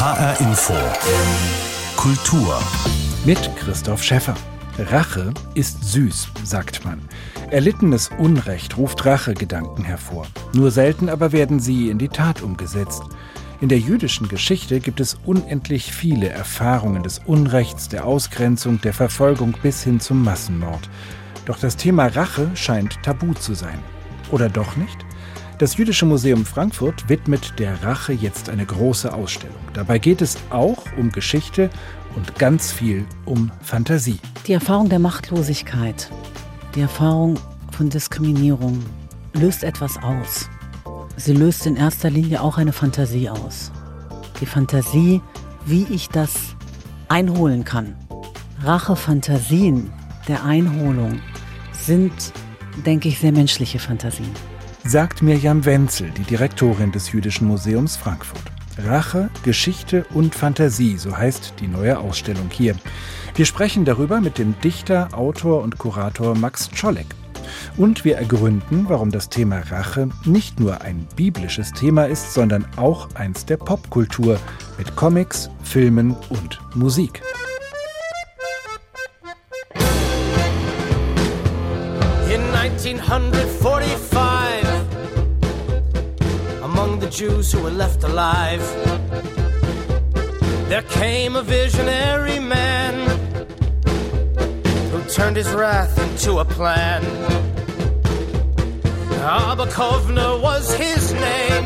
HR Info. Kultur. Mit Christoph Schäffer. Rache ist süß, sagt man. Erlittenes Unrecht ruft Rachegedanken hervor. Nur selten aber werden sie in die Tat umgesetzt. In der jüdischen Geschichte gibt es unendlich viele Erfahrungen des Unrechts, der Ausgrenzung, der Verfolgung bis hin zum Massenmord. Doch das Thema Rache scheint tabu zu sein. Oder doch nicht? Das Jüdische Museum Frankfurt widmet der Rache jetzt eine große Ausstellung. Dabei geht es auch um Geschichte und ganz viel um Fantasie. Die Erfahrung der Machtlosigkeit, die Erfahrung von Diskriminierung löst etwas aus. Sie löst in erster Linie auch eine Fantasie aus. Die Fantasie, wie ich das einholen kann. Rache-Fantasien der Einholung sind, denke ich, sehr menschliche Fantasien sagt Mirjam Wenzel, die Direktorin des Jüdischen Museums Frankfurt. Rache, Geschichte und Fantasie, so heißt die neue Ausstellung hier. Wir sprechen darüber mit dem Dichter, Autor und Kurator Max Czolek. Und wir ergründen, warum das Thema Rache nicht nur ein biblisches Thema ist, sondern auch eins der Popkultur mit Comics, Filmen und Musik. In 1945 Jews who were left alive. There came a visionary man who turned his wrath into a plan. Abba Kovner was his name.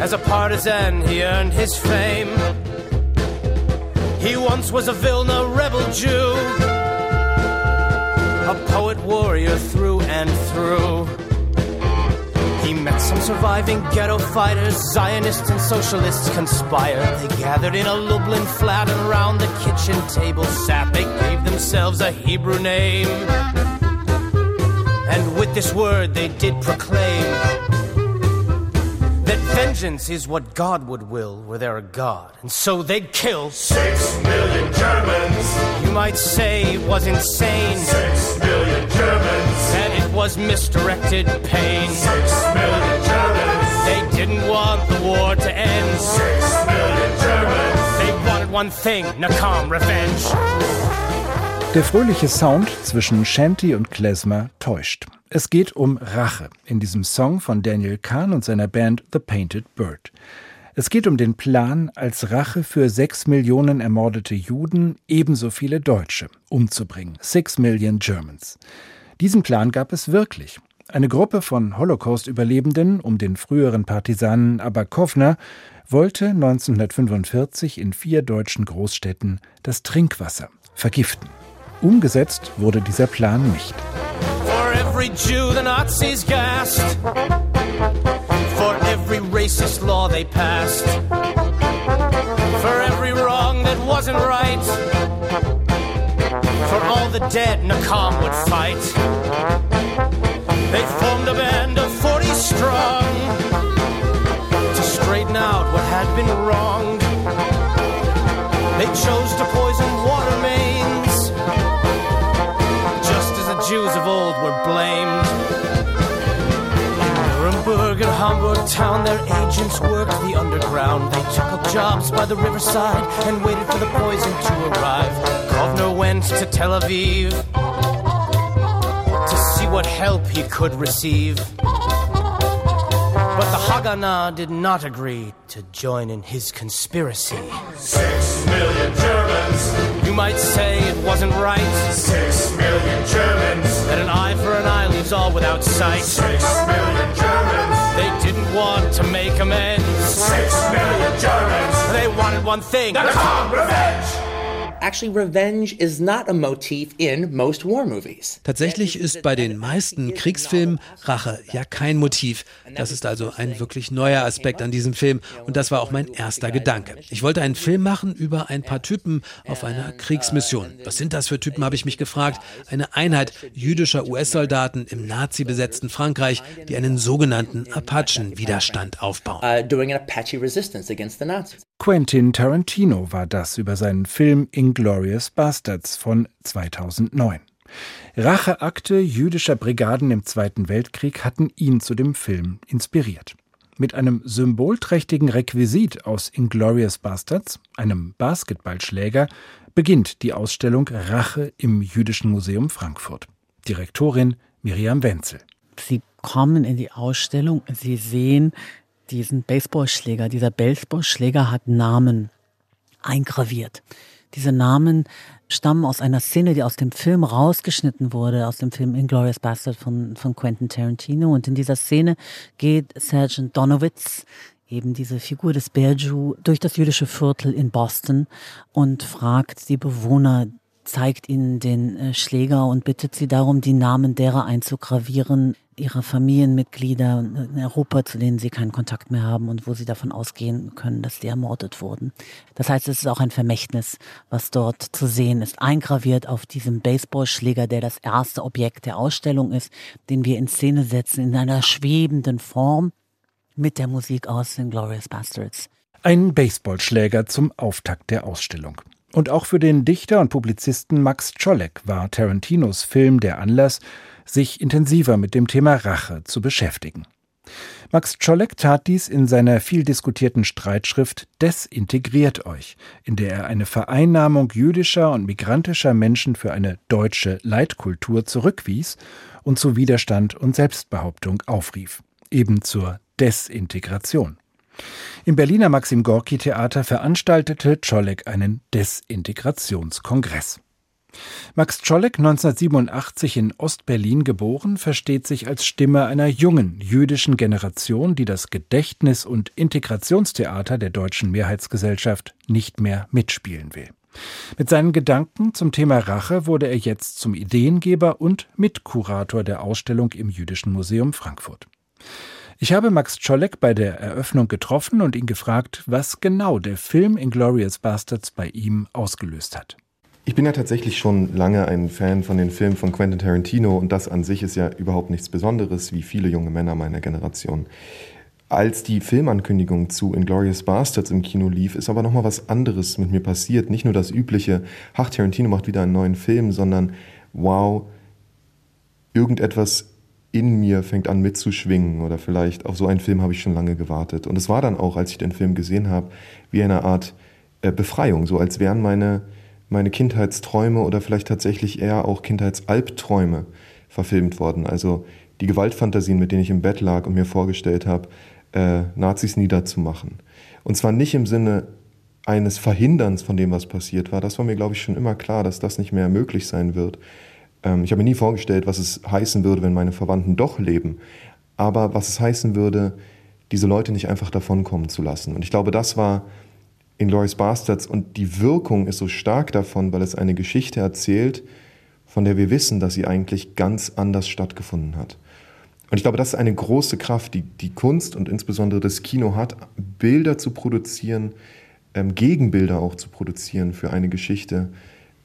As a partisan, he earned his fame. He once was a Vilna rebel Jew, a poet warrior through and through. Met some surviving ghetto fighters, Zionists and socialists conspired. They gathered in a Lublin flat and around the kitchen table sat. They gave themselves a Hebrew name. And with this word they did proclaim that vengeance is what God would will were there a God. And so they'd kill six million Germans. You might say it was insane. Six million Germans. And was misdirected pain. Six million Germans. They didn't want the war to end. Six million Germans. They wanted one thing, Nakam, revenge. Der fröhliche Sound zwischen Shanty und Klezmer täuscht. Es geht um Rache in diesem Song von Daniel Kahn und seiner Band The Painted Bird. Es geht um den Plan, als Rache für sechs Millionen ermordete Juden ebenso viele Deutsche umzubringen. Six Million Germans. Diesen Plan gab es wirklich. Eine Gruppe von Holocaust-Überlebenden um den früheren Partisanen Abakovner wollte 1945 in vier deutschen Großstädten das Trinkwasser vergiften. Umgesetzt wurde dieser Plan nicht. For every Jew the Nazis gassed. For every racist law they passed. For every wrong that wasn't right. For all the dead Nakam would fight. They formed a band of 40 strong to straighten out what had been wronged. They chose to poison water mains, just as the Jews of old were blamed. In Nuremberg and Hamburg town, their agents worked the underground. They took up jobs by the riverside and waited for the poison to arrive. To Tel Aviv to see what help he could receive. But the Haganah did not agree to join in his conspiracy. Six million Germans. You might say it wasn't right Six million Germans. that an eye for an eye leaves all without sight. Six million Germans. They didn't want to make amends. Six million Germans. They wanted one thing. Nakam revenge. Actually, revenge is not a motif in most war movies. Tatsächlich ist bei den meisten Kriegsfilmen Rache ja kein Motiv. Das ist also ein wirklich neuer Aspekt an diesem Film und das war auch mein erster Gedanke. Ich wollte einen Film machen über ein paar Typen auf einer Kriegsmission. Was sind das für Typen, habe ich mich gefragt. Eine Einheit jüdischer US-Soldaten im nazi-besetzten Frankreich, die einen sogenannten Apachen-Widerstand aufbauen. Quentin Tarantino war das über seinen Film Inglorious Bastards von 2009. Racheakte jüdischer Brigaden im Zweiten Weltkrieg hatten ihn zu dem Film inspiriert. Mit einem symbolträchtigen Requisit aus Inglorious Bastards, einem Basketballschläger, beginnt die Ausstellung Rache im Jüdischen Museum Frankfurt. Direktorin Miriam Wenzel. Sie kommen in die Ausstellung, Sie sehen diesen Baseballschläger. Dieser Baseballschläger hat Namen eingraviert. Diese Namen stammen aus einer Szene, die aus dem Film rausgeschnitten wurde, aus dem Film Inglourious Bastard von, von Quentin Tarantino. Und in dieser Szene geht Sergeant Donowitz, eben diese Figur des Berju, durch das jüdische Viertel in Boston und fragt die Bewohner, zeigt ihnen den äh, Schläger und bittet sie darum, die Namen derer einzugravieren, ihrer Familienmitglieder in Europa, zu denen sie keinen Kontakt mehr haben und wo sie davon ausgehen können, dass die ermordet wurden. Das heißt, es ist auch ein Vermächtnis, was dort zu sehen ist, eingraviert auf diesem Baseballschläger, der das erste Objekt der Ausstellung ist, den wir in Szene setzen, in einer schwebenden Form mit der Musik aus den Glorious Bastards. Ein Baseballschläger zum Auftakt der Ausstellung. Und auch für den Dichter und Publizisten Max Czolek war Tarantinos Film der Anlass, sich intensiver mit dem Thema Rache zu beschäftigen. Max Czolek tat dies in seiner viel diskutierten Streitschrift Desintegriert euch, in der er eine Vereinnahmung jüdischer und migrantischer Menschen für eine deutsche Leitkultur zurückwies und zu Widerstand und Selbstbehauptung aufrief, eben zur Desintegration. Im Berliner Maxim Gorki Theater veranstaltete Czolek einen Desintegrationskongress. Max Czolek, 1987 in Ostberlin geboren, versteht sich als Stimme einer jungen jüdischen Generation, die das Gedächtnis- und Integrationstheater der deutschen Mehrheitsgesellschaft nicht mehr mitspielen will. Mit seinen Gedanken zum Thema Rache wurde er jetzt zum Ideengeber und Mitkurator der Ausstellung im Jüdischen Museum Frankfurt. Ich habe Max Czolek bei der Eröffnung getroffen und ihn gefragt, was genau der Film Inglorious Bastards bei ihm ausgelöst hat. Ich bin ja tatsächlich schon lange ein Fan von den Filmen von Quentin Tarantino und das an sich ist ja überhaupt nichts Besonderes, wie viele junge Männer meiner Generation. Als die Filmankündigung zu Inglorious Bastards im Kino lief, ist aber nochmal was anderes mit mir passiert. Nicht nur das übliche, ach, Tarantino macht wieder einen neuen Film, sondern wow, irgendetwas in mir fängt an mitzuschwingen oder vielleicht auf so einen Film habe ich schon lange gewartet. Und es war dann auch, als ich den Film gesehen habe, wie eine Art äh, Befreiung, so als wären meine meine Kindheitsträume oder vielleicht tatsächlich eher auch Kindheitsalbträume verfilmt worden. Also die Gewaltfantasien, mit denen ich im Bett lag und mir vorgestellt habe, äh, Nazis niederzumachen. Und zwar nicht im Sinne eines Verhinderns von dem, was passiert war. Das war mir, glaube ich, schon immer klar, dass das nicht mehr möglich sein wird. Ähm, ich habe mir nie vorgestellt, was es heißen würde, wenn meine Verwandten doch leben. Aber was es heißen würde, diese Leute nicht einfach davonkommen zu lassen. Und ich glaube, das war Inglourious Bastards und die Wirkung ist so stark davon, weil es eine Geschichte erzählt, von der wir wissen, dass sie eigentlich ganz anders stattgefunden hat. Und ich glaube, das ist eine große Kraft, die die Kunst und insbesondere das Kino hat, Bilder zu produzieren, ähm, Gegenbilder auch zu produzieren für eine Geschichte,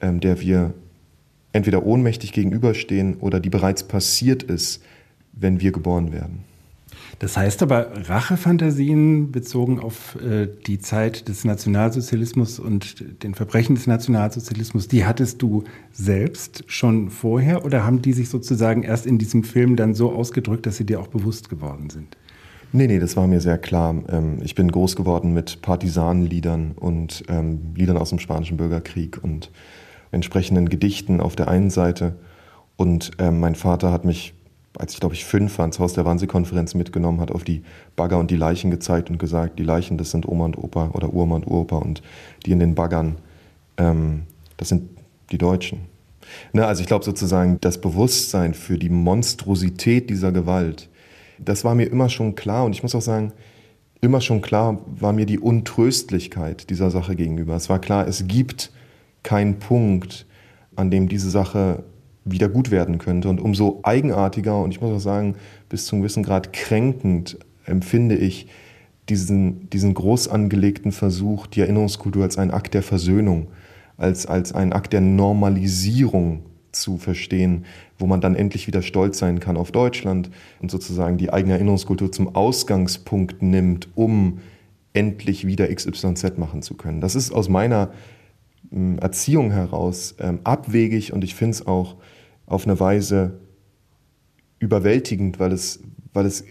ähm, der wir entweder ohnmächtig gegenüberstehen oder die bereits passiert ist, wenn wir geboren werden. Das heißt aber, Rachefantasien bezogen auf äh, die Zeit des Nationalsozialismus und den Verbrechen des Nationalsozialismus, die hattest du selbst schon vorher oder haben die sich sozusagen erst in diesem Film dann so ausgedrückt, dass sie dir auch bewusst geworden sind? Nee, nee, das war mir sehr klar. Ähm, ich bin groß geworden mit Partisanenliedern und ähm, Liedern aus dem Spanischen Bürgerkrieg und entsprechenden Gedichten auf der einen Seite. Und ähm, mein Vater hat mich als ich glaube ich fünf war, ins Haus der Wannsee-Konferenz mitgenommen, hat auf die Bagger und die Leichen gezeigt und gesagt, die Leichen, das sind Oma und Opa oder Urma und Uropa und die in den Baggern, ähm, das sind die Deutschen. Ne, also ich glaube sozusagen, das Bewusstsein für die Monstrosität dieser Gewalt, das war mir immer schon klar und ich muss auch sagen, immer schon klar war mir die Untröstlichkeit dieser Sache gegenüber. Es war klar, es gibt keinen Punkt, an dem diese Sache wieder gut werden könnte. Und umso eigenartiger und ich muss auch sagen, bis zu einem gewissen Grad kränkend empfinde ich diesen, diesen groß angelegten Versuch, die Erinnerungskultur als einen Akt der Versöhnung, als, als einen Akt der Normalisierung zu verstehen, wo man dann endlich wieder stolz sein kann auf Deutschland und sozusagen die eigene Erinnerungskultur zum Ausgangspunkt nimmt, um endlich wieder XYZ machen zu können. Das ist aus meiner Erziehung heraus ähm, abwegig und ich finde es auch auf eine Weise überwältigend, weil es, weil es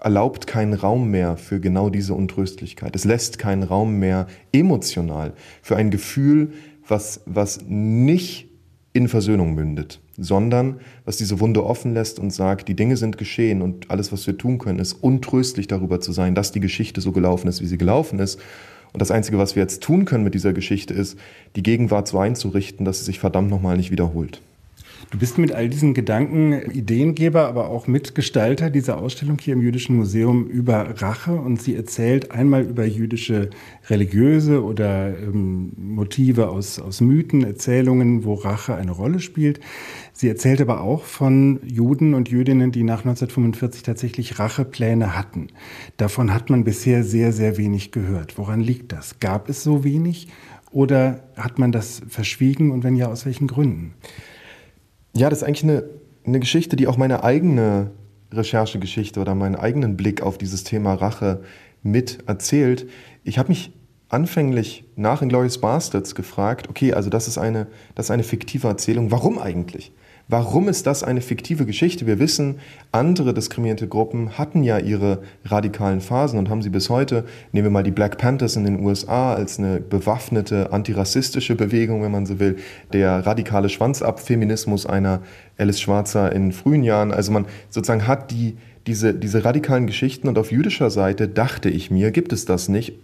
erlaubt keinen Raum mehr für genau diese Untröstlichkeit. Es lässt keinen Raum mehr emotional für ein Gefühl, was, was nicht in Versöhnung mündet, sondern was diese Wunde offen lässt und sagt, die Dinge sind geschehen und alles, was wir tun können, ist untröstlich darüber zu sein, dass die Geschichte so gelaufen ist, wie sie gelaufen ist. Und das Einzige, was wir jetzt tun können mit dieser Geschichte, ist, die Gegenwart so einzurichten, dass sie sich verdammt nochmal nicht wiederholt. Du bist mit all diesen Gedanken Ideengeber, aber auch Mitgestalter dieser Ausstellung hier im Jüdischen Museum über Rache. Und sie erzählt einmal über jüdische religiöse oder ähm, Motive aus, aus Mythen, Erzählungen, wo Rache eine Rolle spielt. Sie erzählt aber auch von Juden und Jüdinnen, die nach 1945 tatsächlich Rachepläne hatten. Davon hat man bisher sehr, sehr wenig gehört. Woran liegt das? Gab es so wenig oder hat man das verschwiegen und wenn ja, aus welchen Gründen? Ja, das ist eigentlich eine, eine Geschichte, die auch meine eigene Recherchegeschichte oder meinen eigenen Blick auf dieses Thema Rache mit erzählt. Ich habe mich anfänglich nach Inglourious Bastards gefragt, okay, also das ist eine, das ist eine fiktive Erzählung, warum eigentlich? Warum ist das eine fiktive Geschichte? Wir wissen, andere diskriminierte Gruppen hatten ja ihre radikalen Phasen und haben sie bis heute. Nehmen wir mal die Black Panthers in den USA als eine bewaffnete antirassistische Bewegung, wenn man so will. Der radikale Schwanzabfeminismus einer Alice Schwarzer in frühen Jahren. Also man sozusagen hat die, diese, diese radikalen Geschichten und auf jüdischer Seite dachte ich mir, gibt es das nicht.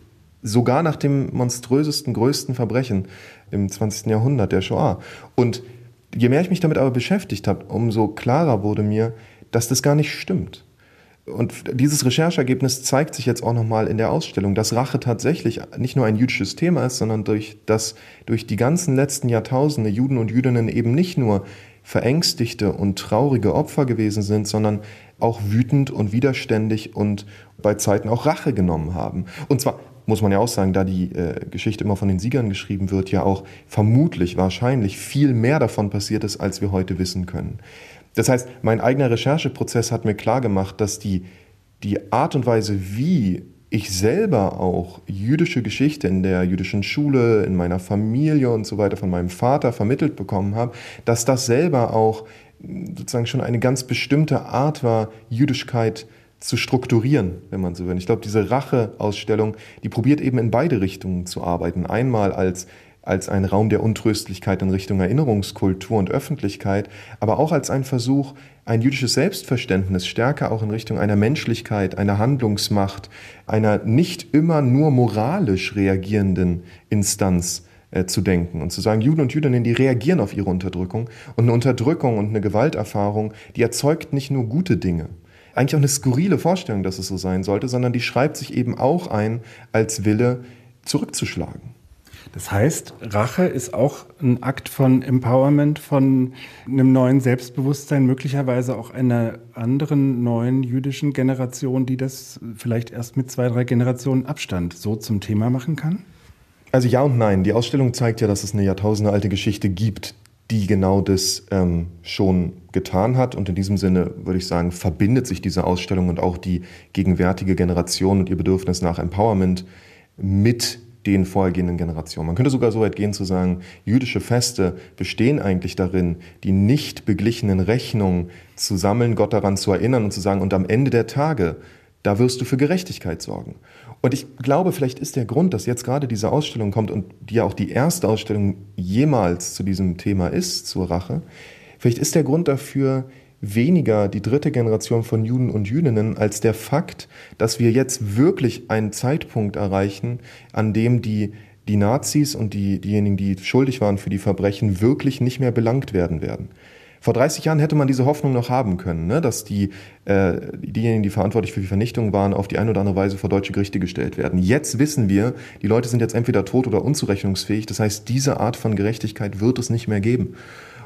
Sogar nach dem monströsesten, größten Verbrechen im 20. Jahrhundert, der Shoah. Und Je mehr ich mich damit aber beschäftigt habe, umso klarer wurde mir, dass das gar nicht stimmt. Und dieses Recherchergebnis zeigt sich jetzt auch nochmal in der Ausstellung, dass Rache tatsächlich nicht nur ein jüdisches Thema ist, sondern durch, dass durch die ganzen letzten Jahrtausende Juden und Jüdinnen eben nicht nur verängstigte und traurige Opfer gewesen sind, sondern auch wütend und widerständig und bei Zeiten auch Rache genommen haben. Und zwar muss man ja auch sagen, da die äh, Geschichte immer von den Siegern geschrieben wird, ja auch vermutlich, wahrscheinlich viel mehr davon passiert ist, als wir heute wissen können. Das heißt, mein eigener Rechercheprozess hat mir klargemacht, dass die, die Art und Weise, wie ich selber auch jüdische Geschichte in der jüdischen Schule, in meiner Familie und so weiter von meinem Vater vermittelt bekommen habe, dass das selber auch sozusagen schon eine ganz bestimmte Art war, Jüdischkeit zu strukturieren, wenn man so will. Ich glaube, diese Rache-Ausstellung, die probiert eben in beide Richtungen zu arbeiten. Einmal als als ein Raum der Untröstlichkeit in Richtung Erinnerungskultur und Öffentlichkeit, aber auch als ein Versuch, ein jüdisches Selbstverständnis stärker auch in Richtung einer Menschlichkeit, einer Handlungsmacht, einer nicht immer nur moralisch reagierenden Instanz äh, zu denken und zu sagen, Juden und Jüdinnen, die reagieren auf ihre Unterdrückung und eine Unterdrückung und eine Gewalterfahrung, die erzeugt nicht nur gute Dinge, eigentlich auch eine skurrile Vorstellung, dass es so sein sollte, sondern die schreibt sich eben auch ein als Wille, zurückzuschlagen. Das heißt, Rache ist auch ein Akt von Empowerment, von einem neuen Selbstbewusstsein, möglicherweise auch einer anderen neuen jüdischen Generation, die das vielleicht erst mit zwei, drei Generationen Abstand so zum Thema machen kann? Also ja und nein. Die Ausstellung zeigt ja, dass es eine jahrtausendealte Geschichte gibt, die genau das ähm, schon getan hat. Und in diesem Sinne würde ich sagen, verbindet sich diese Ausstellung und auch die gegenwärtige Generation und ihr Bedürfnis nach Empowerment mit den vorhergehenden Generationen. Man könnte sogar so weit gehen zu sagen, jüdische Feste bestehen eigentlich darin, die nicht beglichenen Rechnungen zu sammeln, Gott daran zu erinnern und zu sagen, und am Ende der Tage, da wirst du für Gerechtigkeit sorgen. Und ich glaube, vielleicht ist der Grund, dass jetzt gerade diese Ausstellung kommt und die ja auch die erste Ausstellung jemals zu diesem Thema ist, zur Rache, vielleicht ist der Grund dafür weniger die dritte Generation von Juden und Jüdinnen als der Fakt, dass wir jetzt wirklich einen Zeitpunkt erreichen, an dem die die Nazis und die, diejenigen, die schuldig waren für die Verbrechen, wirklich nicht mehr belangt werden werden. Vor 30 Jahren hätte man diese Hoffnung noch haben können, ne, dass die, äh, diejenigen, die verantwortlich für die Vernichtung waren, auf die eine oder andere Weise vor deutsche Gerichte gestellt werden. Jetzt wissen wir, die Leute sind jetzt entweder tot oder unzurechnungsfähig. Das heißt, diese Art von Gerechtigkeit wird es nicht mehr geben.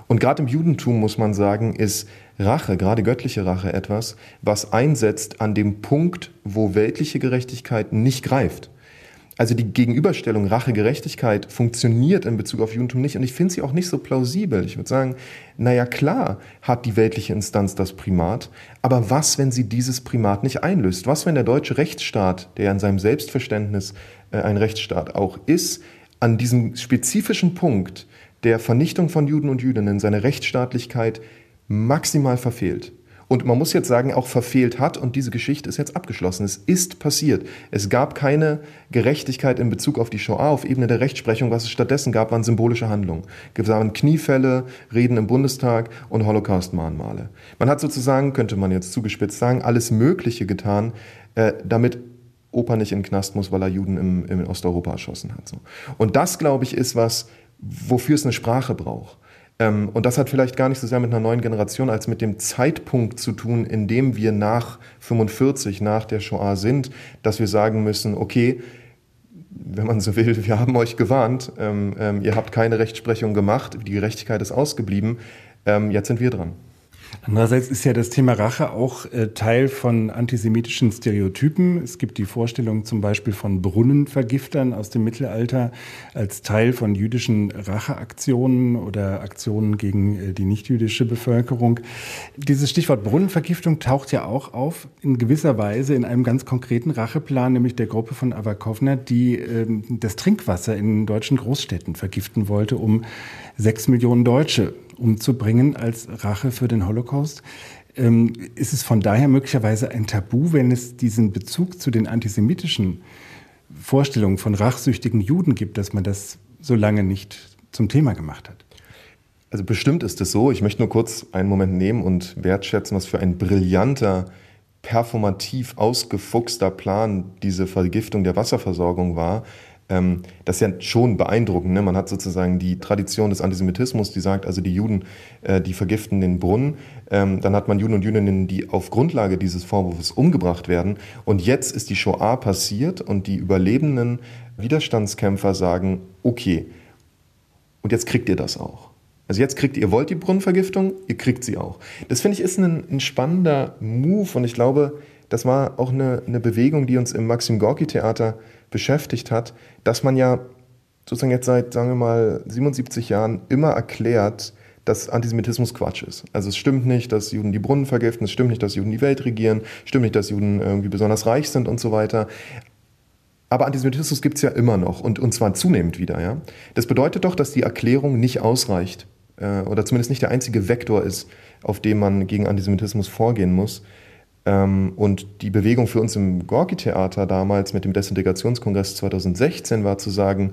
Und gerade im Judentum muss man sagen, ist Rache, gerade göttliche Rache, etwas, was einsetzt an dem Punkt, wo weltliche Gerechtigkeit nicht greift. Also die Gegenüberstellung Rache-Gerechtigkeit funktioniert in Bezug auf Judentum nicht und ich finde sie auch nicht so plausibel. Ich würde sagen, naja klar hat die weltliche Instanz das Primat, aber was, wenn sie dieses Primat nicht einlöst? Was, wenn der deutsche Rechtsstaat, der in seinem Selbstverständnis äh, ein Rechtsstaat auch ist, an diesem spezifischen Punkt der Vernichtung von Juden und Jüdinnen seine Rechtsstaatlichkeit maximal verfehlt? Und man muss jetzt sagen, auch verfehlt hat und diese Geschichte ist jetzt abgeschlossen. Es ist passiert. Es gab keine Gerechtigkeit in Bezug auf die Shoah auf Ebene der Rechtsprechung. Was es stattdessen gab, waren symbolische Handlungen. Es waren Kniefälle, Reden im Bundestag und Holocaust-Mahnmale. Man hat sozusagen, könnte man jetzt zugespitzt sagen, alles Mögliche getan, äh, damit Opa nicht in den Knast muss, weil er Juden im, im Osteuropa erschossen hat. So. Und das, glaube ich, ist was, wofür es eine Sprache braucht. Ähm, und das hat vielleicht gar nicht so sehr mit einer neuen Generation als mit dem Zeitpunkt zu tun, in dem wir nach 45, nach der Shoah sind, dass wir sagen müssen, okay, wenn man so will, wir haben euch gewarnt, ähm, ähm, ihr habt keine Rechtsprechung gemacht, die Gerechtigkeit ist ausgeblieben, ähm, jetzt sind wir dran. Andererseits ist ja das Thema Rache auch äh, Teil von antisemitischen Stereotypen. Es gibt die Vorstellung zum Beispiel von Brunnenvergiftern aus dem Mittelalter als Teil von jüdischen Racheaktionen oder Aktionen gegen äh, die nichtjüdische Bevölkerung. Dieses Stichwort Brunnenvergiftung taucht ja auch auf in gewisser Weise in einem ganz konkreten Racheplan, nämlich der Gruppe von Avakovna, die äh, das Trinkwasser in deutschen Großstädten vergiften wollte, um sechs Millionen Deutsche umzubringen als Rache für den Holocaust. Ähm, ist es von daher möglicherweise ein Tabu, wenn es diesen Bezug zu den antisemitischen Vorstellungen von rachsüchtigen Juden gibt, dass man das so lange nicht zum Thema gemacht hat? Also bestimmt ist es so. Ich möchte nur kurz einen Moment nehmen und wertschätzen, was für ein brillanter, performativ ausgefuchster Plan diese Vergiftung der Wasserversorgung war. Ähm, das ist ja schon beeindruckend. Ne? Man hat sozusagen die Tradition des Antisemitismus, die sagt, also die Juden, äh, die vergiften den Brunnen. Ähm, dann hat man Juden und Jüdinnen, die auf Grundlage dieses Vorwurfs umgebracht werden. Und jetzt ist die Shoah passiert und die überlebenden Widerstandskämpfer sagen, okay, und jetzt kriegt ihr das auch. Also jetzt kriegt ihr, wollt die Brunnenvergiftung, ihr kriegt sie auch. Das finde ich ist ein, ein spannender Move und ich glaube, das war auch eine, eine Bewegung, die uns im Maxim Gorki Theater beschäftigt hat, dass man ja sozusagen jetzt seit, sagen wir mal, 77 Jahren immer erklärt, dass Antisemitismus Quatsch ist. Also es stimmt nicht, dass Juden die Brunnen vergiften, es stimmt nicht, dass Juden die Welt regieren, es stimmt nicht, dass Juden irgendwie besonders reich sind und so weiter. Aber Antisemitismus gibt es ja immer noch und, und zwar zunehmend wieder. Ja? Das bedeutet doch, dass die Erklärung nicht ausreicht äh, oder zumindest nicht der einzige Vektor ist, auf dem man gegen Antisemitismus vorgehen muss. Ähm, und die Bewegung für uns im Gorki-Theater damals mit dem Desintegrationskongress 2016 war zu sagen,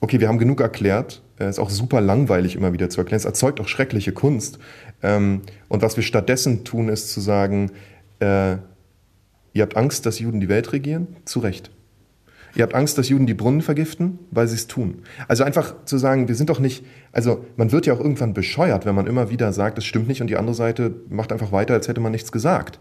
okay, wir haben genug erklärt, es ist auch super langweilig immer wieder zu erklären, es erzeugt auch schreckliche Kunst. Ähm, und was wir stattdessen tun, ist zu sagen, äh, ihr habt Angst, dass Juden die Welt regieren? Zu Recht. Ihr habt Angst, dass Juden die Brunnen vergiften, weil sie es tun. Also einfach zu sagen, wir sind doch nicht, also man wird ja auch irgendwann bescheuert, wenn man immer wieder sagt, es stimmt nicht und die andere Seite macht einfach weiter, als hätte man nichts gesagt.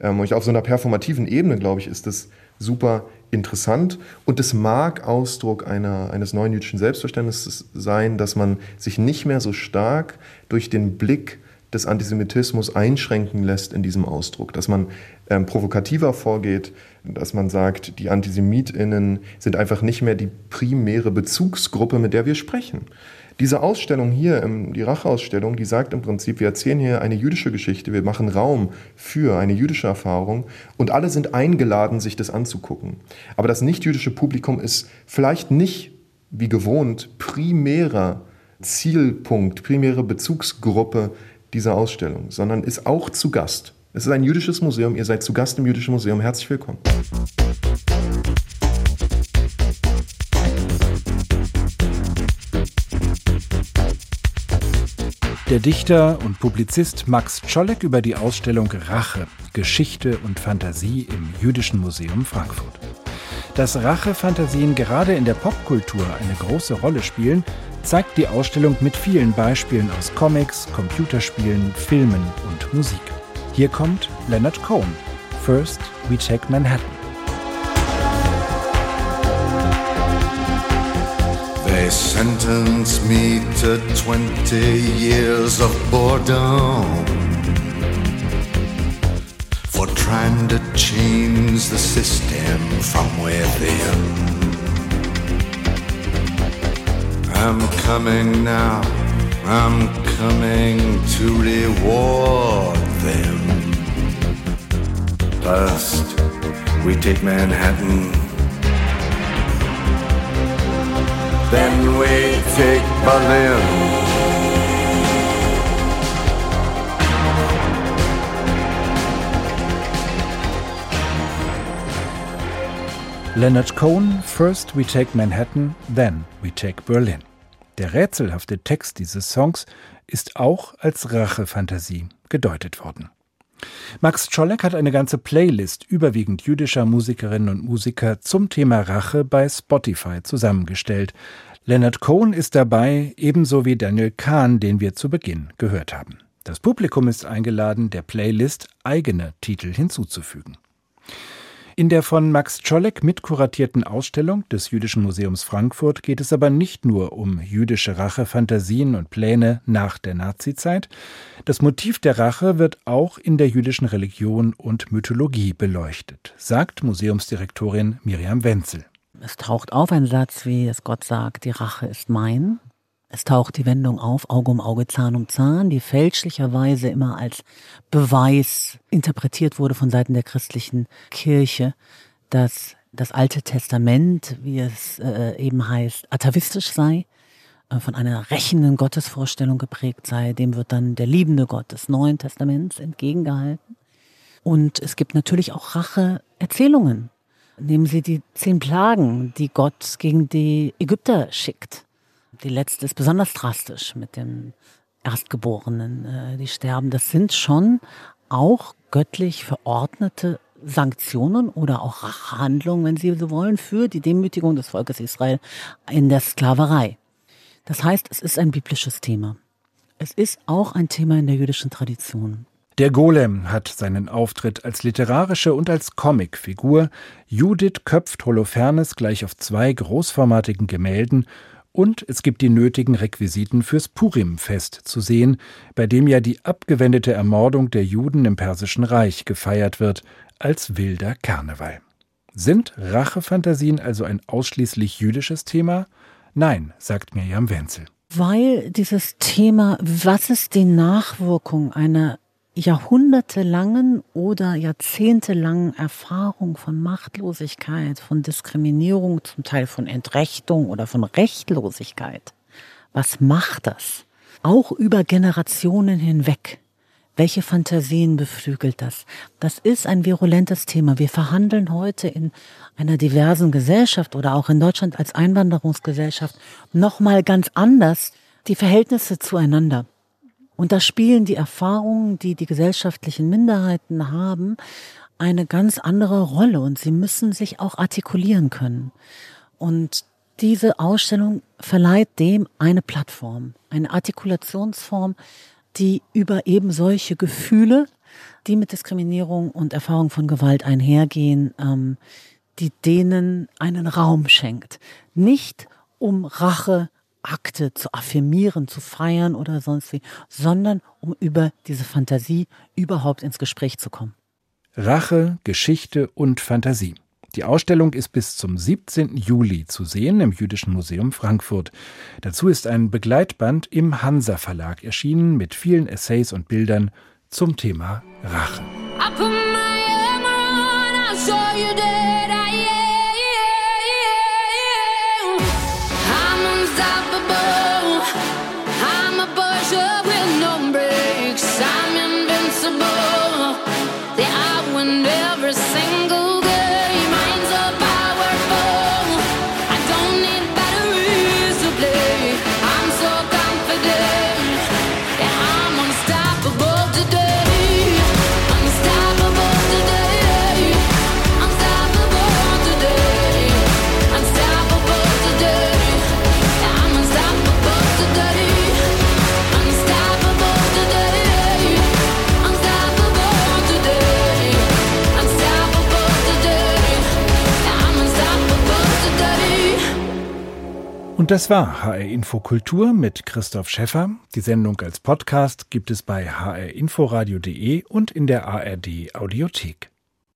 Ähm, und auf so einer performativen Ebene, glaube ich, ist das super interessant und es mag Ausdruck einer, eines neuen jüdischen Selbstverständnisses sein, dass man sich nicht mehr so stark durch den Blick des Antisemitismus einschränken lässt in diesem Ausdruck, dass man ähm, provokativer vorgeht, dass man sagt, die Antisemitinnen sind einfach nicht mehr die primäre Bezugsgruppe, mit der wir sprechen. Diese Ausstellung hier, die Racheausstellung, die sagt im Prinzip, wir erzählen hier eine jüdische Geschichte, wir machen Raum für eine jüdische Erfahrung und alle sind eingeladen, sich das anzugucken. Aber das nichtjüdische Publikum ist vielleicht nicht wie gewohnt primärer Zielpunkt, primäre Bezugsgruppe dieser Ausstellung, sondern ist auch zu Gast. Es ist ein jüdisches Museum, ihr seid zu Gast im Jüdischen Museum. Herzlich willkommen. Der Dichter und Publizist Max Czolek über die Ausstellung Rache, Geschichte und Fantasie im Jüdischen Museum Frankfurt. Dass Rache-Fantasien gerade in der Popkultur eine große Rolle spielen, zeigt die Ausstellung mit vielen Beispielen aus Comics, Computerspielen, Filmen und Musik. Hier kommt Leonard Cohen. First We check Manhattan. They sentenced me to 20 years of boredom for trying to change the system from within. I'm coming now, I'm coming to reward them. First, we take Manhattan. Then we take Berlin. Leonard Cohen, first we take Manhattan, then we take Berlin. Der rätselhafte Text dieses Songs ist auch als Rachefantasie gedeutet worden. Max Czolek hat eine ganze Playlist überwiegend jüdischer Musikerinnen und Musiker zum Thema Rache bei Spotify zusammengestellt. Leonard Cohen ist dabei, ebenso wie Daniel Kahn, den wir zu Beginn gehört haben. Das Publikum ist eingeladen, der Playlist eigene Titel hinzuzufügen. In der von Max Czolek mitkuratierten Ausstellung des Jüdischen Museums Frankfurt geht es aber nicht nur um jüdische Rachefantasien und Pläne nach der Nazizeit. Das Motiv der Rache wird auch in der jüdischen Religion und Mythologie beleuchtet, sagt Museumsdirektorin Miriam Wenzel. Es taucht auf ein Satz, wie es Gott sagt, die Rache ist mein. Es taucht die Wendung auf, Auge um Auge, Zahn um Zahn, die fälschlicherweise immer als Beweis interpretiert wurde von Seiten der christlichen Kirche, dass das Alte Testament, wie es äh, eben heißt, atavistisch sei, äh, von einer rächenden Gottesvorstellung geprägt sei. Dem wird dann der liebende Gott des Neuen Testaments entgegengehalten. Und es gibt natürlich auch Rache-Erzählungen. Nehmen Sie die zehn Plagen, die Gott gegen die Ägypter schickt. Die letzte ist besonders drastisch mit dem Erstgeborenen, äh, die sterben. Das sind schon auch göttlich verordnete Sanktionen oder auch Rachhandlungen, wenn Sie so wollen, für die Demütigung des Volkes Israel in der Sklaverei. Das heißt, es ist ein biblisches Thema. Es ist auch ein Thema in der jüdischen Tradition. Der Golem hat seinen Auftritt als literarische und als Comicfigur. Judith köpft Holofernes gleich auf zwei großformatigen Gemälden und es gibt die nötigen Requisiten fürs Purim-Fest zu sehen, bei dem ja die abgewendete Ermordung der Juden im Persischen Reich gefeiert wird, als wilder Karneval. Sind Rachefantasien also ein ausschließlich jüdisches Thema? Nein, sagt Mirjam Wenzel. Weil dieses Thema, was ist die Nachwirkung einer jahrhundertelangen oder jahrzehntelangen Erfahrung von Machtlosigkeit, von Diskriminierung, zum Teil von Entrechtung oder von Rechtlosigkeit. Was macht das? Auch über Generationen hinweg. Welche Fantasien beflügelt das? Das ist ein virulentes Thema. Wir verhandeln heute in einer diversen Gesellschaft oder auch in Deutschland als Einwanderungsgesellschaft nochmal ganz anders die Verhältnisse zueinander. Und da spielen die Erfahrungen, die die gesellschaftlichen Minderheiten haben, eine ganz andere Rolle und sie müssen sich auch artikulieren können. Und diese Ausstellung verleiht dem eine Plattform, eine Artikulationsform, die über eben solche Gefühle, die mit Diskriminierung und Erfahrung von Gewalt einhergehen, ähm, die denen einen Raum schenkt. Nicht um Rache Akte zu affirmieren, zu feiern oder sonst wie, sondern um über diese Fantasie überhaupt ins Gespräch zu kommen. Rache, Geschichte und Fantasie. Die Ausstellung ist bis zum 17. Juli zu sehen im Jüdischen Museum Frankfurt. Dazu ist ein Begleitband im Hansa Verlag erschienen mit vielen Essays und Bildern zum Thema Rache. Und das war HR Info Kultur mit Christoph Schäffer. Die Sendung als Podcast gibt es bei hrinforadio.de und in der ARD Audiothek.